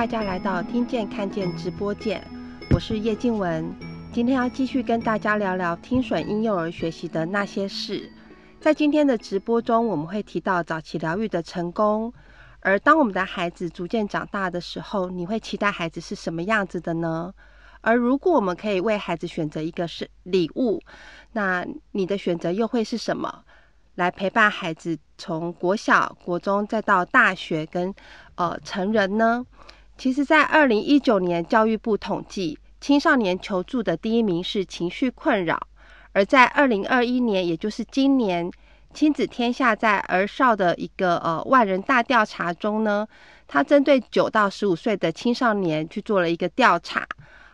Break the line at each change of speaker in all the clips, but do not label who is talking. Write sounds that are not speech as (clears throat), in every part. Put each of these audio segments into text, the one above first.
大家来到听见看见直播间，我是叶静文。今天要继续跟大家聊聊听损婴幼儿学习的那些事。在今天的直播中，我们会提到早期疗愈的成功。而当我们的孩子逐渐长大的时候，你会期待孩子是什么样子的呢？而如果我们可以为孩子选择一个是礼物，那你的选择又会是什么？来陪伴孩子从国小、国中再到大学跟呃成人呢？其实，在二零一九年教育部统计，青少年求助的第一名是情绪困扰；而在二零二一年，也就是今年，亲子天下在儿少的一个呃万人大调查中呢，他针对九到十五岁的青少年去做了一个调查，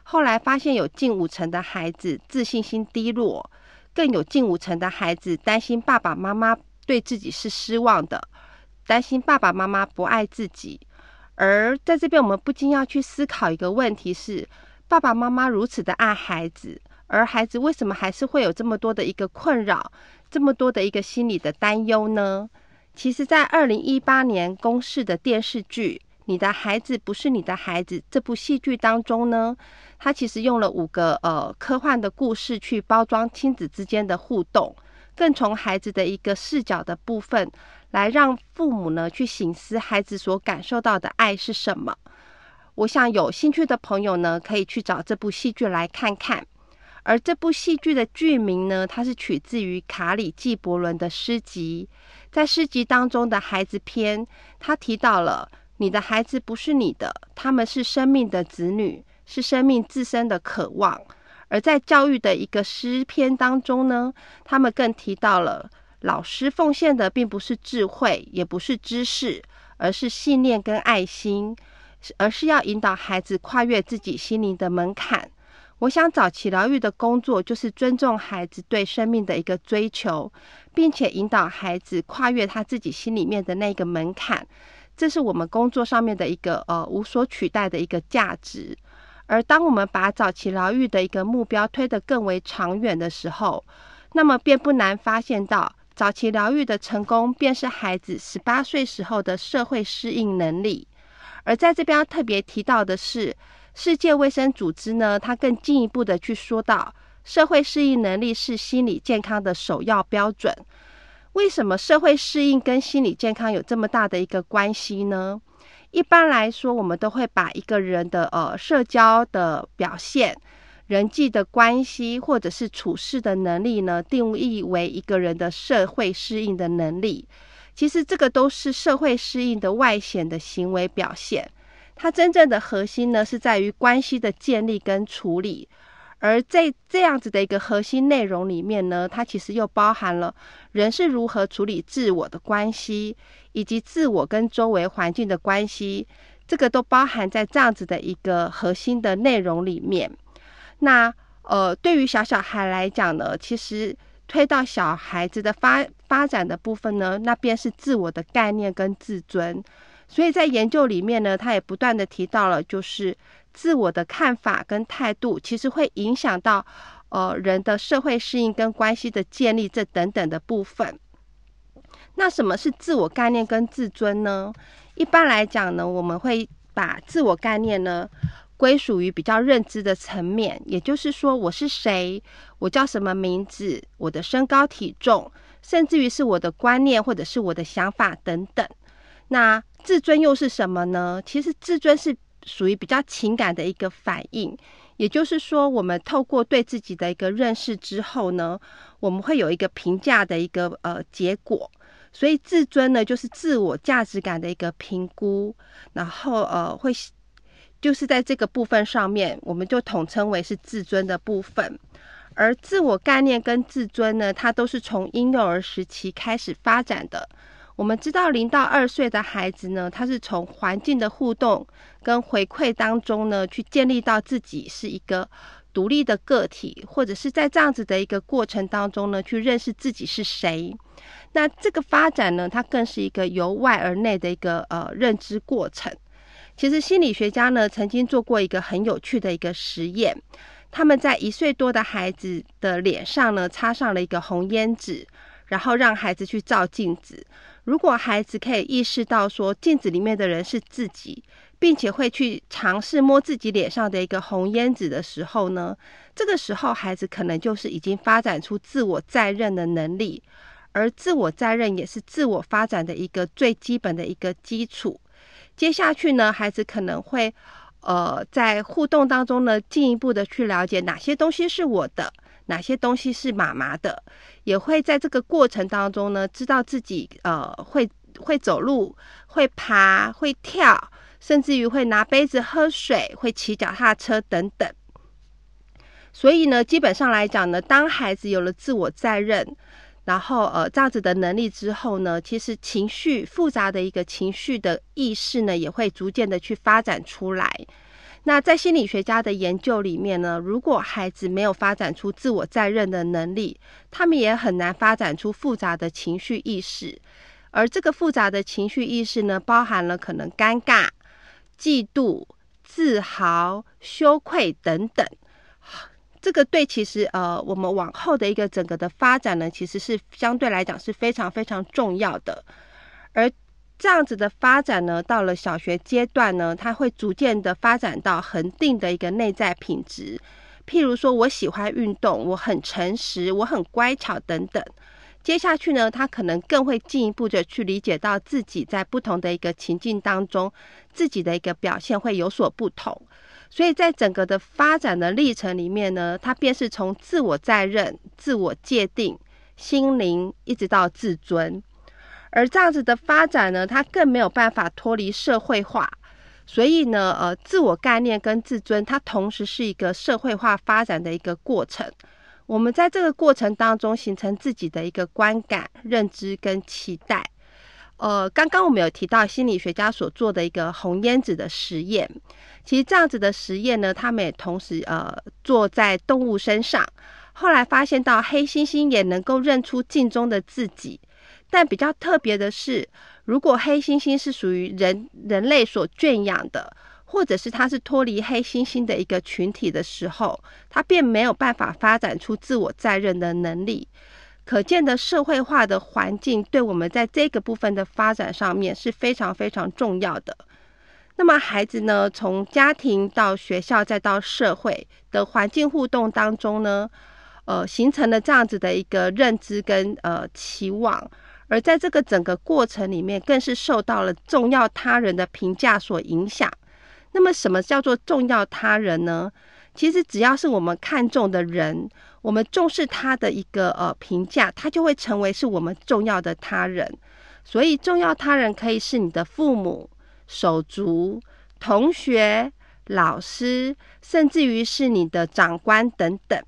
后来发现有近五成的孩子自信心低落。更有近五成的孩子担心爸爸妈妈对自己是失望的，担心爸爸妈妈不爱自己。而在这边，我们不禁要去思考一个问题：是爸爸妈妈如此的爱孩子，而孩子为什么还是会有这么多的一个困扰，这么多的一个心理的担忧呢？其实，在二零一八年公视的电视剧。你的孩子不是你的孩子。这部戏剧当中呢，他其实用了五个呃科幻的故事去包装亲子之间的互动，更从孩子的一个视角的部分来让父母呢去醒思孩子所感受到的爱是什么。我想有兴趣的朋友呢，可以去找这部戏剧来看看。而这部戏剧的剧名呢，它是取自于卡里纪伯伦的诗集，在诗集当中的孩子篇，他提到了。你的孩子不是你的，他们是生命的子女，是生命自身的渴望。而在教育的一个诗篇当中呢，他们更提到了老师奉献的并不是智慧，也不是知识，而是信念跟爱心，而是要引导孩子跨越自己心灵的门槛。我想早期疗愈的工作就是尊重孩子对生命的一个追求，并且引导孩子跨越他自己心里面的那个门槛。这是我们工作上面的一个呃无所取代的一个价值，而当我们把早期疗愈的一个目标推得更为长远的时候，那么便不难发现到早期疗愈的成功，便是孩子十八岁时候的社会适应能力。而在这边特别提到的是，世界卫生组织呢，它更进一步的去说到，社会适应能力是心理健康的首要标准。为什么社会适应跟心理健康有这么大的一个关系呢？一般来说，我们都会把一个人的呃社交的表现、人际的关系或者是处事的能力呢，定义为一个人的社会适应的能力。其实这个都是社会适应的外显的行为表现，它真正的核心呢是在于关系的建立跟处理。而在这样子的一个核心内容里面呢，它其实又包含了人是如何处理自我的关系，以及自我跟周围环境的关系，这个都包含在这样子的一个核心的内容里面。那呃，对于小小孩来讲呢，其实推到小孩子的发发展的部分呢，那便是自我的概念跟自尊。所以在研究里面呢，他也不断的提到了，就是。自我的看法跟态度，其实会影响到呃人的社会适应跟关系的建立这等等的部分。那什么是自我概念跟自尊呢？一般来讲呢，我们会把自我概念呢归属于比较认知的层面，也就是说我是谁，我叫什么名字，我的身高体重，甚至于是我的观念或者是我的想法等等。那自尊又是什么呢？其实自尊是。属于比较情感的一个反应，也就是说，我们透过对自己的一个认识之后呢，我们会有一个评价的一个呃结果。所以自尊呢，就是自我价值感的一个评估，然后呃会就是在这个部分上面，我们就统称为是自尊的部分。而自我概念跟自尊呢，它都是从婴幼儿时期开始发展的。我们知道，零到二岁的孩子呢，他是从环境的互动跟回馈当中呢，去建立到自己是一个独立的个体，或者是在这样子的一个过程当中呢，去认识自己是谁。那这个发展呢，它更是一个由外而内的一个呃认知过程。其实心理学家呢，曾经做过一个很有趣的一个实验，他们在一岁多的孩子的脸上呢，插上了一个红胭脂，然后让孩子去照镜子。如果孩子可以意识到说镜子里面的人是自己，并且会去尝试摸自己脸上的一个红胭脂的时候呢，这个时候孩子可能就是已经发展出自我在认的能力，而自我在认也是自我发展的一个最基本的一个基础。接下去呢，孩子可能会呃在互动当中呢，进一步的去了解哪些东西是我的，哪些东西是妈妈的，也会在这个过程当中呢，知道自己呃会。会走路，会爬，会跳，甚至于会拿杯子喝水，会骑脚踏车等等。所以呢，基本上来讲呢，当孩子有了自我在认，然后呃这样子的能力之后呢，其实情绪复杂的一个情绪的意识呢，也会逐渐的去发展出来。那在心理学家的研究里面呢，如果孩子没有发展出自我在认的能力，他们也很难发展出复杂的情绪意识。而这个复杂的情绪意识呢，包含了可能尴尬、嫉妒、自豪、羞愧等等。这个对其实呃，我们往后的一个整个的发展呢，其实是相对来讲是非常非常重要的。而这样子的发展呢，到了小学阶段呢，它会逐渐的发展到恒定的一个内在品质。譬如说，我喜欢运动，我很诚实，我很乖巧等等。接下去呢，他可能更会进一步的去理解到自己在不同的一个情境当中，自己的一个表现会有所不同。所以在整个的发展的历程里面呢，他便是从自我在认、自我界定、心灵，一直到自尊。而这样子的发展呢，他更没有办法脱离社会化。所以呢，呃，自我概念跟自尊，它同时是一个社会化发展的一个过程。我们在这个过程当中形成自己的一个观感、认知跟期待。呃，刚刚我们有提到心理学家所做的一个红烟子的实验，其实这样子的实验呢，他们也同时呃做在动物身上。后来发现到黑猩猩也能够认出镜中的自己，但比较特别的是，如果黑猩猩是属于人人类所圈养的。或者是它是脱离黑猩猩的一个群体的时候，它便没有办法发展出自我在认的能力。可见的社会化的环境对我们在这个部分的发展上面是非常非常重要的。那么孩子呢，从家庭到学校再到社会的环境互动当中呢，呃，形成了这样子的一个认知跟呃期望，而在这个整个过程里面，更是受到了重要他人的评价所影响。那么，什么叫做重要他人呢？其实，只要是我们看重的人，我们重视他的一个呃评价，他就会成为是我们重要的他人。所以，重要他人可以是你的父母、手足、同学、老师，甚至于是你的长官等等。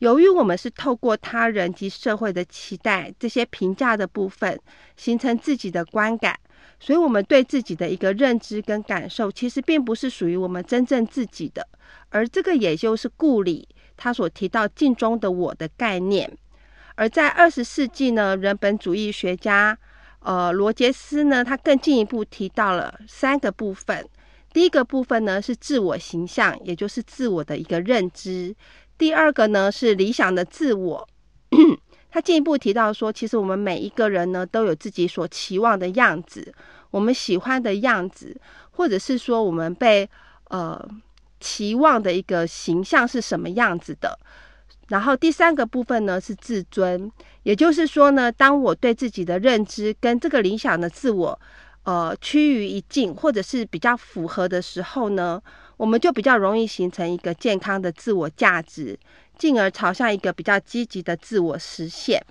由于我们是透过他人及社会的期待这些评价的部分，形成自己的观感。所以，我们对自己的一个认知跟感受，其实并不是属于我们真正自己的。而这个，也就是顾里他所提到镜中的我的概念。而在二十世纪呢，人本主义学家呃罗杰斯呢，他更进一步提到了三个部分。第一个部分呢是自我形象，也就是自我的一个认知；第二个呢是理想的自我。(clears throat) 他进一步提到说，其实我们每一个人呢，都有自己所期望的样子，我们喜欢的样子，或者是说我们被呃期望的一个形象是什么样子的。然后第三个部分呢是自尊，也就是说呢，当我对自己的认知跟这个理想的自我呃趋于一境，或者是比较符合的时候呢，我们就比较容易形成一个健康的自我价值。进而朝向一个比较积极的自我实现。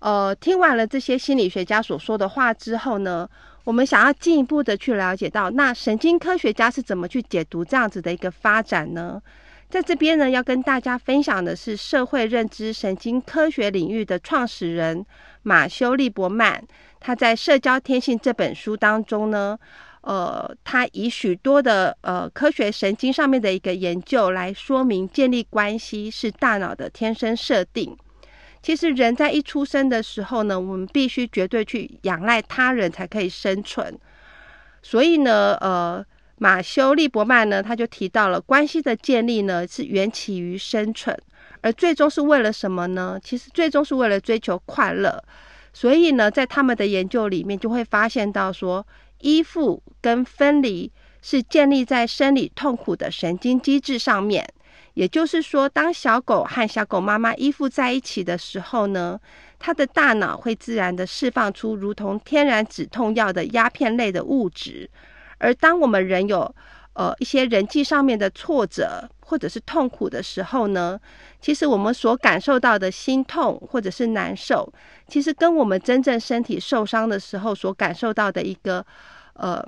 呃，听完了这些心理学家所说的话之后呢，我们想要进一步的去了解到，那神经科学家是怎么去解读这样子的一个发展呢？在这边呢，要跟大家分享的是社会认知神经科学领域的创始人马修利伯曼，他在《社交天性》这本书当中呢。呃，他以许多的呃科学神经上面的一个研究来说明，建立关系是大脑的天生设定。其实人在一出生的时候呢，我们必须绝对去仰赖他人才可以生存。所以呢，呃，马修利伯曼呢，他就提到了关系的建立呢是缘起于生存，而最终是为了什么呢？其实最终是为了追求快乐。所以呢，在他们的研究里面就会发现到说。依附跟分离是建立在生理痛苦的神经机制上面。也就是说，当小狗和小狗妈妈依附在一起的时候呢，它的大脑会自然的释放出如同天然止痛药的鸦片类的物质。而当我们人有呃一些人际上面的挫折或者是痛苦的时候呢，其实我们所感受到的心痛或者是难受，其实跟我们真正身体受伤的时候所感受到的一个呃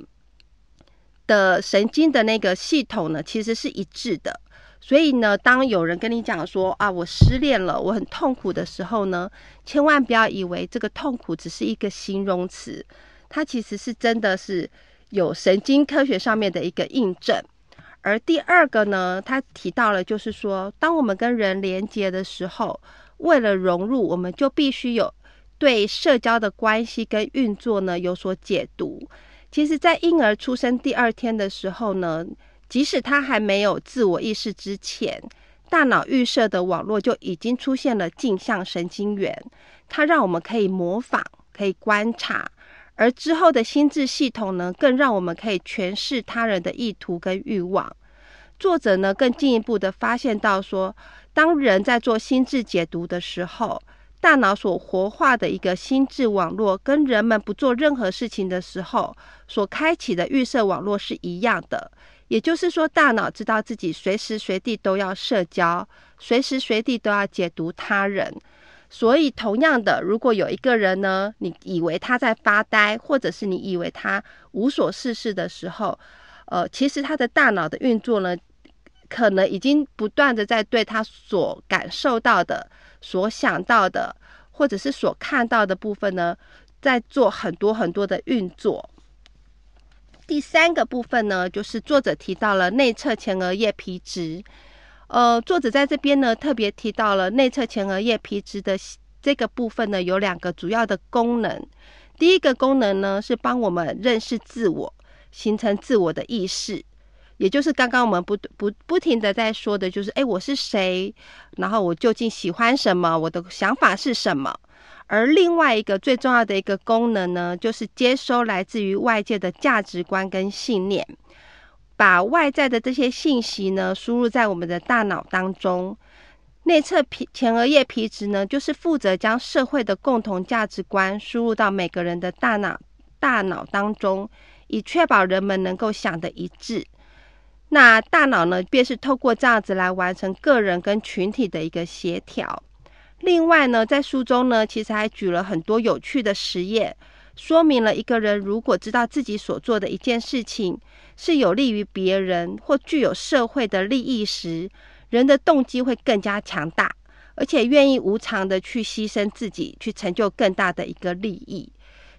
的神经的那个系统呢，其实是一致的。所以呢，当有人跟你讲说啊，我失恋了，我很痛苦的时候呢，千万不要以为这个痛苦只是一个形容词，它其实是真的是有神经科学上面的一个印证。而第二个呢，他提到了就是说，当我们跟人连接的时候，为了融入，我们就必须有对社交的关系跟运作呢有所解读。其实，在婴儿出生第二天的时候呢。即使他还没有自我意识之前，大脑预设的网络就已经出现了镜像神经元，它让我们可以模仿、可以观察，而之后的心智系统呢，更让我们可以诠释他人的意图跟欲望。作者呢，更进一步的发现到说，当人在做心智解读的时候，大脑所活化的一个心智网络，跟人们不做任何事情的时候所开启的预设网络是一样的。也就是说，大脑知道自己随时随地都要社交，随时随地都要解读他人。所以，同样的，如果有一个人呢，你以为他在发呆，或者是你以为他无所事事的时候，呃，其实他的大脑的运作呢，可能已经不断的在对他所感受到的、所想到的，或者是所看到的部分呢，在做很多很多的运作。第三个部分呢，就是作者提到了内侧前额叶皮质。呃，作者在这边呢特别提到了内侧前额叶皮质的这个部分呢，有两个主要的功能。第一个功能呢，是帮我们认识自我，形成自我的意识，也就是刚刚我们不不不停的在说的，就是哎，我是谁？然后我究竟喜欢什么？我的想法是什么？而另外一个最重要的一个功能呢，就是接收来自于外界的价值观跟信念，把外在的这些信息呢输入在我们的大脑当中。内侧皮前额叶皮质呢，就是负责将社会的共同价值观输入到每个人的大脑大脑当中，以确保人们能够想的一致。那大脑呢，便是透过这样子来完成个人跟群体的一个协调。另外呢，在书中呢，其实还举了很多有趣的实验，说明了一个人如果知道自己所做的一件事情是有利于别人或具有社会的利益时，人的动机会更加强大，而且愿意无偿的去牺牲自己，去成就更大的一个利益。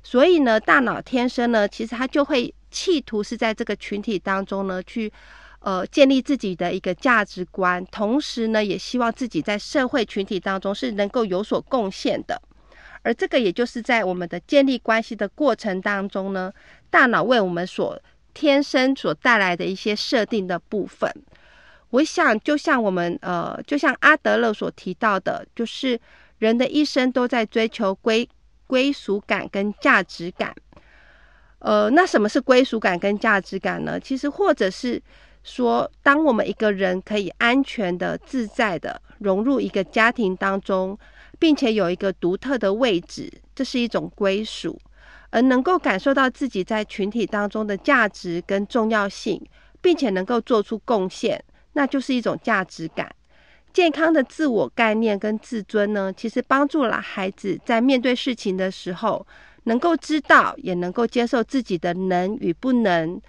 所以呢，大脑天生呢，其实它就会企图是在这个群体当中呢去。呃，建立自己的一个价值观，同时呢，也希望自己在社会群体当中是能够有所贡献的。而这个，也就是在我们的建立关系的过程当中呢，大脑为我们所天生所带来的一些设定的部分。我想，就像我们呃，就像阿德勒所提到的，就是人的一生都在追求归归属感跟价值感。呃，那什么是归属感跟价值感呢？其实，或者是。说，当我们一个人可以安全的、自在的融入一个家庭当中，并且有一个独特的位置，这是一种归属；而能够感受到自己在群体当中的价值跟重要性，并且能够做出贡献，那就是一种价值感。健康的自我概念跟自尊呢，其实帮助了孩子在面对事情的时候，能够知道，也能够接受自己的能与不能。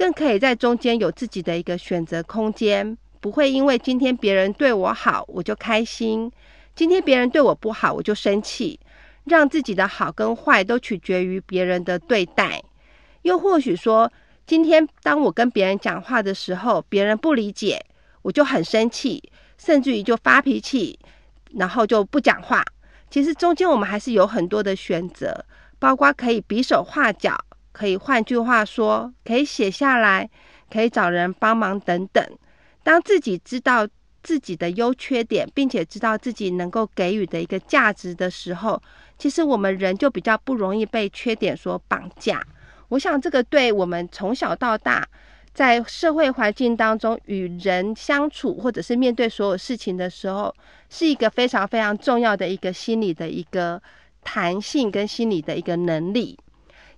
更可以在中间有自己的一个选择空间，不会因为今天别人对我好我就开心，今天别人对我不好我就生气，让自己的好跟坏都取决于别人的对待。又或许说，今天当我跟别人讲话的时候，别人不理解，我就很生气，甚至于就发脾气，然后就不讲话。其实中间我们还是有很多的选择，包括可以比手画脚。可以换句话说，可以写下来，可以找人帮忙等等。当自己知道自己的优缺点，并且知道自己能够给予的一个价值的时候，其实我们人就比较不容易被缺点所绑架。我想，这个对我们从小到大在社会环境当中与人相处，或者是面对所有事情的时候，是一个非常非常重要的一个心理的一个弹性跟心理的一个能力。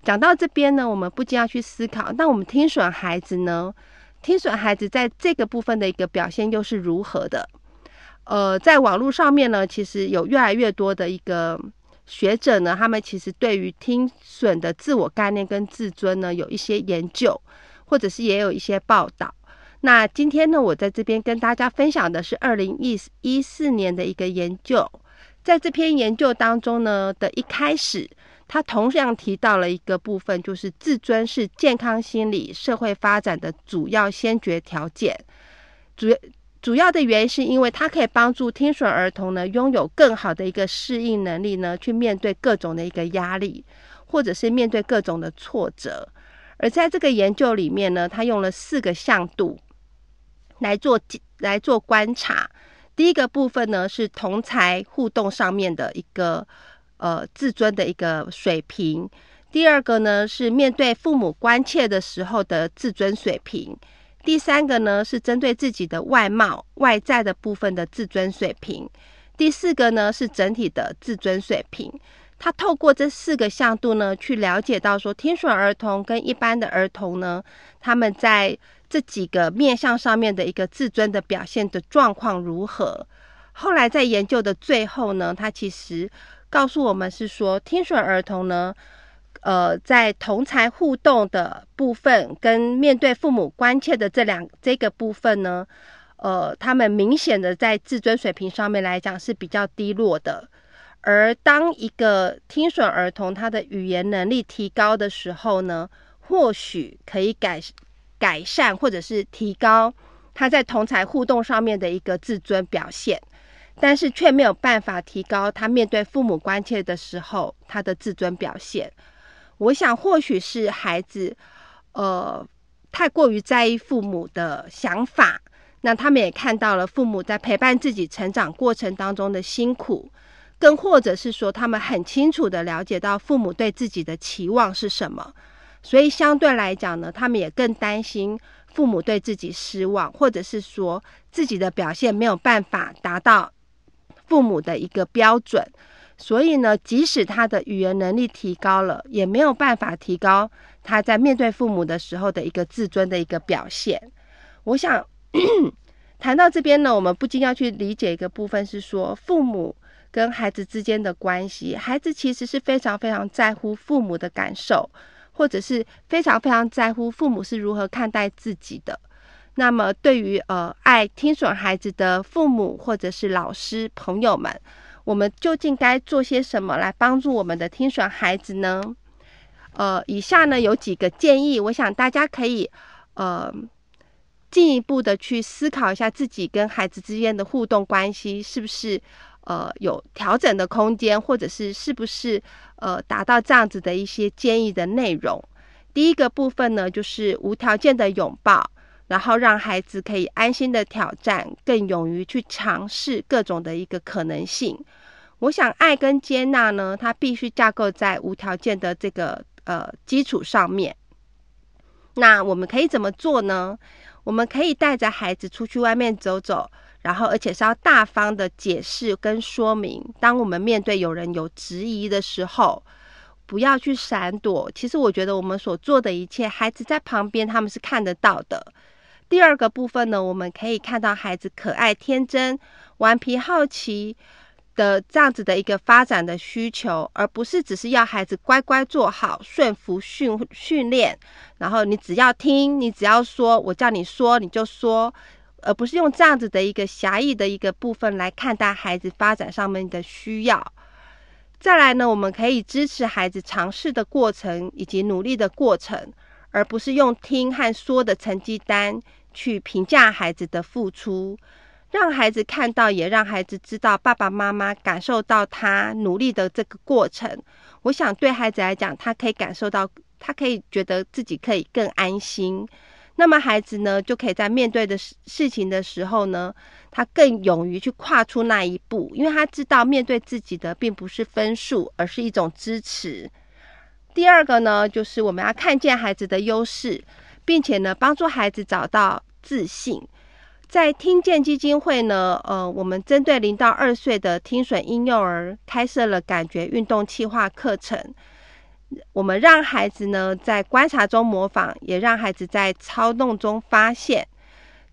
讲到这边呢，我们不禁要去思考，那我们听损孩子呢？听损孩子在这个部分的一个表现又是如何的？呃，在网络上面呢，其实有越来越多的一个学者呢，他们其实对于听损的自我概念跟自尊呢，有一些研究。或者是也有一些报道。那今天呢，我在这边跟大家分享的是二零一一四年的一个研究。在这篇研究当中呢，的一开始，他同样提到了一个部分，就是自尊是健康心理社会发展的主要先决条件。主主要的原因是因为它可以帮助听损儿童呢，拥有更好的一个适应能力呢，去面对各种的一个压力，或者是面对各种的挫折。而在这个研究里面呢，他用了四个向度来做来做观察。第一个部分呢是同才互动上面的一个呃自尊的一个水平；第二个呢是面对父母关切的时候的自尊水平；第三个呢是针对自己的外貌外在的部分的自尊水平；第四个呢是整体的自尊水平。他透过这四个向度呢，去了解到说，听损儿童跟一般的儿童呢，他们在这几个面向上面的一个自尊的表现的状况如何。后来在研究的最后呢，他其实告诉我们是说，听损儿童呢，呃，在同才互动的部分跟面对父母关切的这两这个部分呢，呃，他们明显的在自尊水平上面来讲是比较低落的。而当一个听损儿童他的语言能力提高的时候呢，或许可以改改善或者是提高他在同才互动上面的一个自尊表现，但是却没有办法提高他面对父母关切的时候他的自尊表现。我想或许是孩子呃太过于在意父母的想法，那他们也看到了父母在陪伴自己成长过程当中的辛苦。更或者是说，他们很清楚的了解到父母对自己的期望是什么，所以相对来讲呢，他们也更担心父母对自己失望，或者是说自己的表现没有办法达到父母的一个标准，所以呢，即使他的语言能力提高了，也没有办法提高他在面对父母的时候的一个自尊的一个表现。我想 (clears throat) 谈到这边呢，我们不禁要去理解一个部分，是说父母。跟孩子之间的关系，孩子其实是非常非常在乎父母的感受，或者是非常非常在乎父母是如何看待自己的。那么，对于呃爱听损孩子的父母或者是老师朋友们，我们究竟该做些什么来帮助我们的听损孩子呢？呃，以下呢有几个建议，我想大家可以呃进一步的去思考一下自己跟孩子之间的互动关系是不是。呃，有调整的空间，或者是是不是呃达到这样子的一些建议的内容？第一个部分呢，就是无条件的拥抱，然后让孩子可以安心的挑战，更勇于去尝试各种的一个可能性。我想，爱跟接纳呢，它必须架构在无条件的这个呃基础上面。那我们可以怎么做呢？我们可以带着孩子出去外面走走。然后，而且是要大方的解释跟说明。当我们面对有人有质疑的时候，不要去闪躲。其实，我觉得我们所做的一切，孩子在旁边他们是看得到的。第二个部分呢，我们可以看到孩子可爱、天真、顽皮、好奇的这样子的一个发展的需求，而不是只是要孩子乖乖做好、顺服训训练。然后你只要听，你只要说，我叫你说你就说。而不是用这样子的一个狭义的一个部分来看待孩子发展上面的需要。再来呢，我们可以支持孩子尝试的过程以及努力的过程，而不是用听和说的成绩单去评价孩子的付出，让孩子看到，也让孩子知道爸爸妈妈感受到他努力的这个过程。我想对孩子来讲，他可以感受到，他可以觉得自己可以更安心。那么孩子呢，就可以在面对的事事情的时候呢，他更勇于去跨出那一步，因为他知道面对自己的并不是分数，而是一种支持。第二个呢，就是我们要看见孩子的优势，并且呢，帮助孩子找到自信。在听见基金会呢，呃，我们针对零到二岁的听损婴幼儿开设了感觉运动气化课程。我们让孩子呢在观察中模仿，也让孩子在操弄中发现，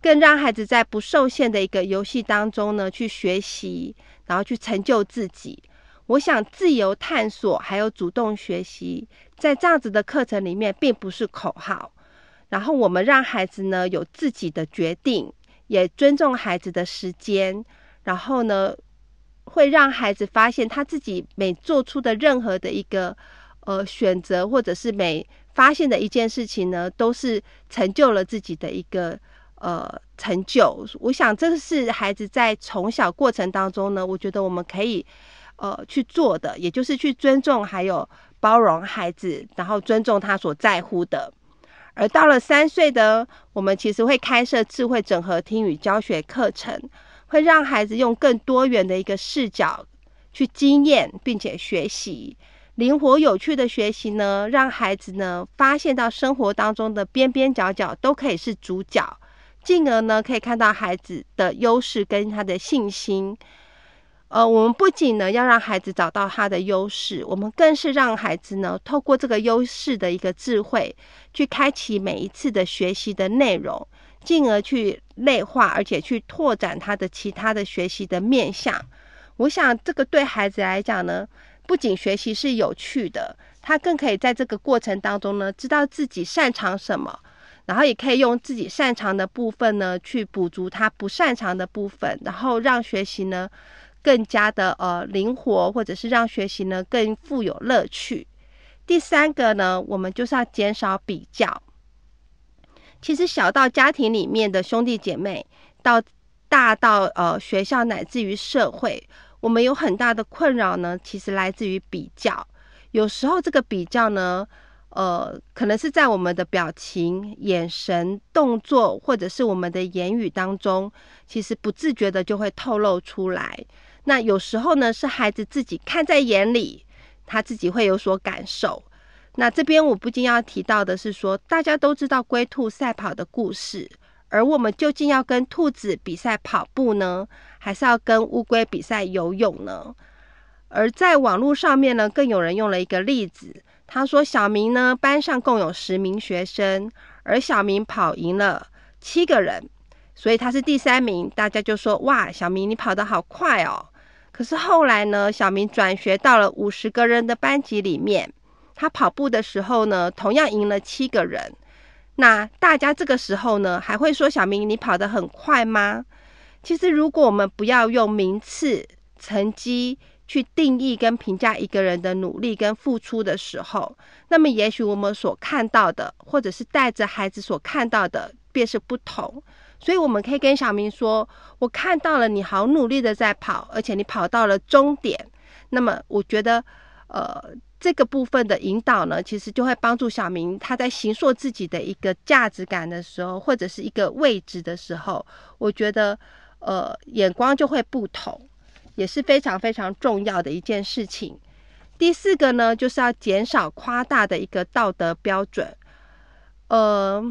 更让孩子在不受限的一个游戏当中呢去学习，然后去成就自己。我想，自由探索还有主动学习，在这样子的课程里面，并不是口号。然后，我们让孩子呢有自己的决定。也尊重孩子的时间，然后呢，会让孩子发现他自己每做出的任何的一个呃选择，或者是每发现的一件事情呢，都是成就了自己的一个呃成就。我想这是孩子在从小过程当中呢，我觉得我们可以呃去做的，也就是去尊重还有包容孩子，然后尊重他所在乎的。而到了三岁的，我们其实会开设智慧整合听语教学课程，会让孩子用更多元的一个视角去经验，并且学习灵活有趣的学习呢，让孩子呢发现到生活当中的边边角角都可以是主角，进而呢可以看到孩子的优势跟他的信心。呃，我们不仅呢要让孩子找到他的优势，我们更是让孩子呢透过这个优势的一个智慧，去开启每一次的学习的内容，进而去内化，而且去拓展他的其他的学习的面向。我想这个对孩子来讲呢，不仅学习是有趣的，他更可以在这个过程当中呢，知道自己擅长什么，然后也可以用自己擅长的部分呢，去补足他不擅长的部分，然后让学习呢。更加的呃灵活，或者是让学习呢更富有乐趣。第三个呢，我们就是要减少比较。其实小到家庭里面的兄弟姐妹，到大到呃学校，乃至于社会，我们有很大的困扰呢。其实来自于比较。有时候这个比较呢，呃，可能是在我们的表情、眼神、动作，或者是我们的言语当中，其实不自觉的就会透露出来。那有时候呢，是孩子自己看在眼里，他自己会有所感受。那这边我不禁要提到的是说，大家都知道龟兔赛跑的故事，而我们究竟要跟兔子比赛跑步呢，还是要跟乌龟比赛游泳呢？而在网络上面呢，更有人用了一个例子，他说小明呢班上共有十名学生，而小明跑赢了七个人，所以他是第三名。大家就说哇，小明你跑得好快哦！可是后来呢，小明转学到了五十个人的班级里面，他跑步的时候呢，同样赢了七个人。那大家这个时候呢，还会说小明你跑得很快吗？其实，如果我们不要用名次、成绩去定义跟评价一个人的努力跟付出的时候，那么也许我们所看到的，或者是带着孩子所看到的，便是不同。所以我们可以跟小明说：“我看到了你好努力的在跑，而且你跑到了终点。那么，我觉得，呃，这个部分的引导呢，其实就会帮助小明他在形塑自己的一个价值感的时候，或者是一个位置的时候，我觉得，呃，眼光就会不同，也是非常非常重要的一件事情。第四个呢，就是要减少夸大的一个道德标准，呃。”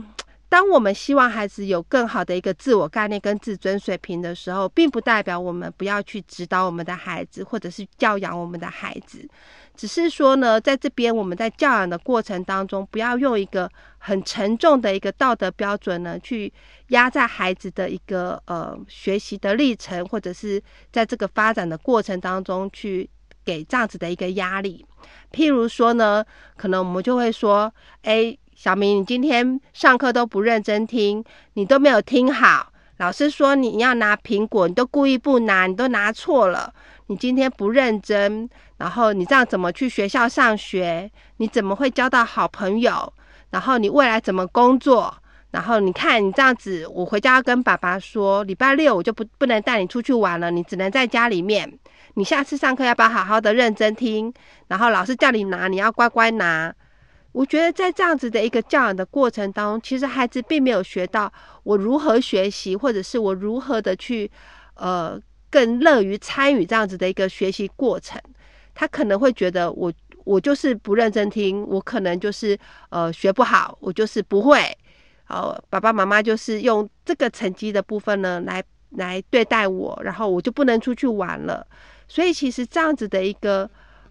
当我们希望孩子有更好的一个自我概念跟自尊水平的时候，并不代表我们不要去指导我们的孩子，或者是教养我们的孩子。只是说呢，在这边我们在教养的过程当中，不要用一个很沉重的一个道德标准呢，去压在孩子的一个呃学习的历程，或者是在这个发展的过程当中去给这样子的一个压力。譬如说呢，可能我们就会说，哎。小明，你今天上课都不认真听，你都没有听好。老师说你要拿苹果，你都故意不拿，你都拿错了。你今天不认真，然后你这样怎么去学校上学？你怎么会交到好朋友？然后你未来怎么工作？然后你看你这样子，我回家要跟爸爸说，礼拜六我就不不能带你出去玩了，你只能在家里面。你下次上课要不要好好的认真听？然后老师叫你拿，你要乖乖拿。我觉得在这样子的一个教养的过程当中，其实孩子并没有学到我如何学习，或者是我如何的去呃更乐于参与这样子的一个学习过程。他可能会觉得我我就是不认真听，我可能就是呃学不好，我就是不会，哦，爸爸妈妈就是用这个成绩的部分呢来来对待我，然后我就不能出去玩了。所以其实这样子的一个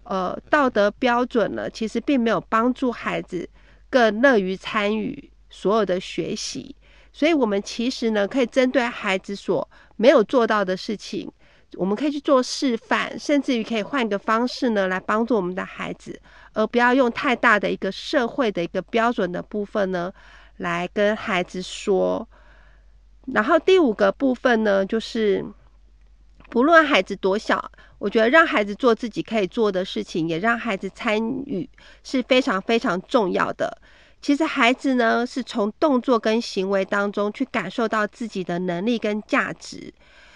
呃道德标准呢，其实并没有帮助孩子更乐于参与所有的学习。所以，我们其实呢，可以针对孩子所没有做到的事情，我们可以去做示范，甚至于可以换一个方式呢，来帮助我们的孩子，而不要用太大的一个社会的一个标准的部分呢，来跟孩子说。然后第五个部分呢，就是不论孩子多小，我觉得让孩子做自己可以做的事情，也让孩子参与，是非常非常重要的。其实孩子呢，是从动作跟行为当中去感受到自己的能力跟价值，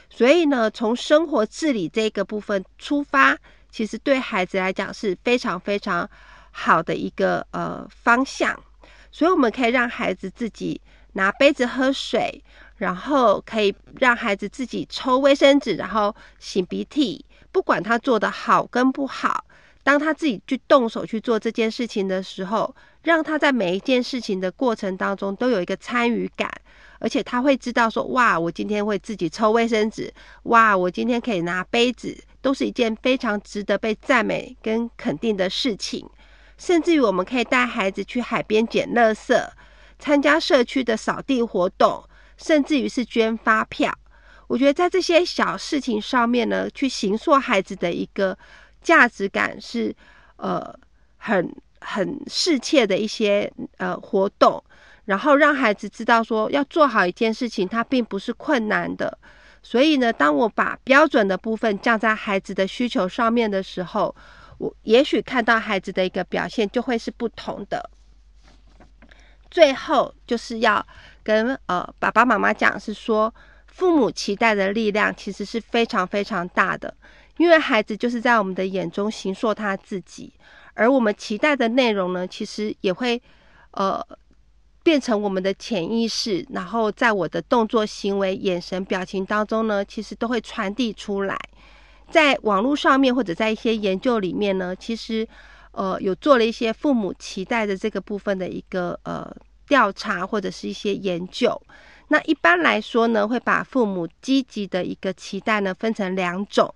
所以呢，从生活自理这个部分出发，其实对孩子来讲是非常非常好的一个呃方向。所以我们可以让孩子自己拿杯子喝水，然后可以让孩子自己抽卫生纸，然后擤鼻涕，不管他做的好跟不好。当他自己去动手去做这件事情的时候，让他在每一件事情的过程当中都有一个参与感，而且他会知道说：哇，我今天会自己抽卫生纸，哇，我今天可以拿杯子，都是一件非常值得被赞美跟肯定的事情。甚至于我们可以带孩子去海边捡垃圾，参加社区的扫地活动，甚至于是捐发票。我觉得在这些小事情上面呢，去形塑孩子的一个。价值感是呃很很适切的一些呃活动，然后让孩子知道说要做好一件事情，它并不是困难的。所以呢，当我把标准的部分降在孩子的需求上面的时候，我也许看到孩子的一个表现就会是不同的。最后就是要跟呃爸爸妈妈讲，是说父母期待的力量其实是非常非常大的。因为孩子就是在我们的眼中形塑他自己，而我们期待的内容呢，其实也会呃变成我们的潜意识，然后在我的动作、行为、眼神、表情当中呢，其实都会传递出来。在网络上面或者在一些研究里面呢，其实呃有做了一些父母期待的这个部分的一个呃调查或者是一些研究。那一般来说呢，会把父母积极的一个期待呢分成两种。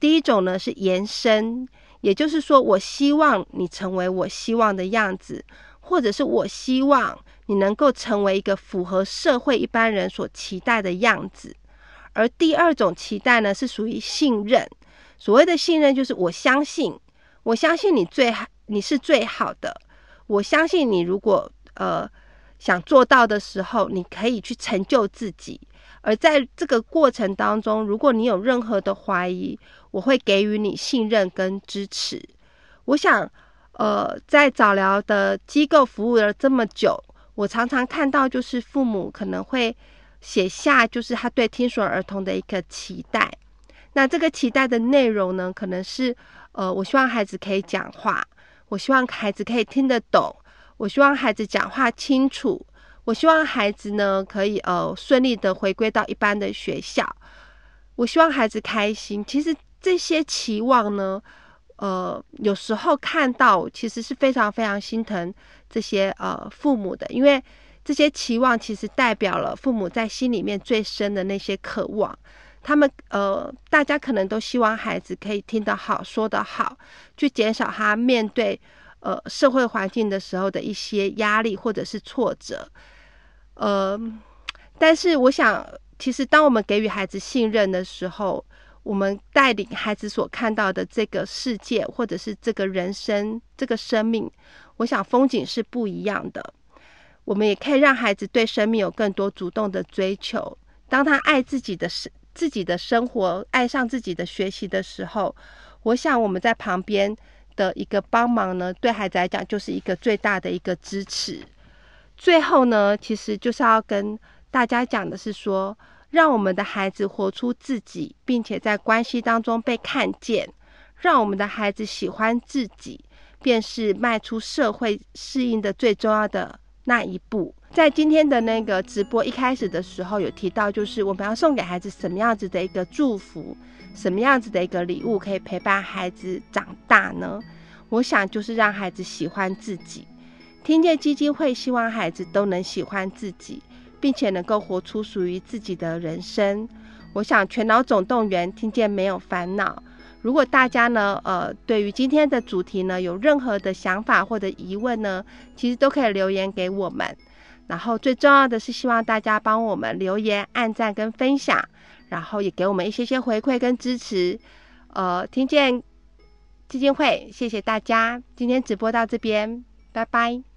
第一种呢是延伸，也就是说，我希望你成为我希望的样子，或者是我希望你能够成为一个符合社会一般人所期待的样子。而第二种期待呢是属于信任，所谓的信任就是我相信，我相信你最好，你是最好的，我相信你如果呃想做到的时候，你可以去成就自己。而在这个过程当中，如果你有任何的怀疑，我会给予你信任跟支持。我想，呃，在早疗的机构服务了这么久，我常常看到就是父母可能会写下就是他对听损儿童的一个期待。那这个期待的内容呢，可能是呃，我希望孩子可以讲话，我希望孩子可以听得懂，我希望孩子讲话清楚。我希望孩子呢可以呃顺利的回归到一般的学校。我希望孩子开心。其实这些期望呢，呃，有时候看到其实是非常非常心疼这些呃父母的，因为这些期望其实代表了父母在心里面最深的那些渴望。他们呃，大家可能都希望孩子可以听得好，说得好，去减少他面对呃社会环境的时候的一些压力或者是挫折。呃，但是我想，其实当我们给予孩子信任的时候，我们带领孩子所看到的这个世界，或者是这个人生、这个生命，我想风景是不一样的。我们也可以让孩子对生命有更多主动的追求。当他爱自己的生、自己的生活，爱上自己的学习的时候，我想我们在旁边的一个帮忙呢，对孩子来讲就是一个最大的一个支持。最后呢，其实就是要跟大家讲的是说，让我们的孩子活出自己，并且在关系当中被看见，让我们的孩子喜欢自己，便是迈出社会适应的最重要的那一步。在今天的那个直播一开始的时候，有提到，就是我们要送给孩子什么样子的一个祝福，什么样子的一个礼物，可以陪伴孩子长大呢？我想就是让孩子喜欢自己。听见基金会希望孩子都能喜欢自己，并且能够活出属于自己的人生。我想全脑总动员，听见没有烦恼。如果大家呢，呃，对于今天的主题呢，有任何的想法或者疑问呢，其实都可以留言给我们。然后最重要的是，希望大家帮我们留言、按赞跟分享，然后也给我们一些些回馈跟支持。呃，听见基金会，谢谢大家，今天直播到这边，拜拜。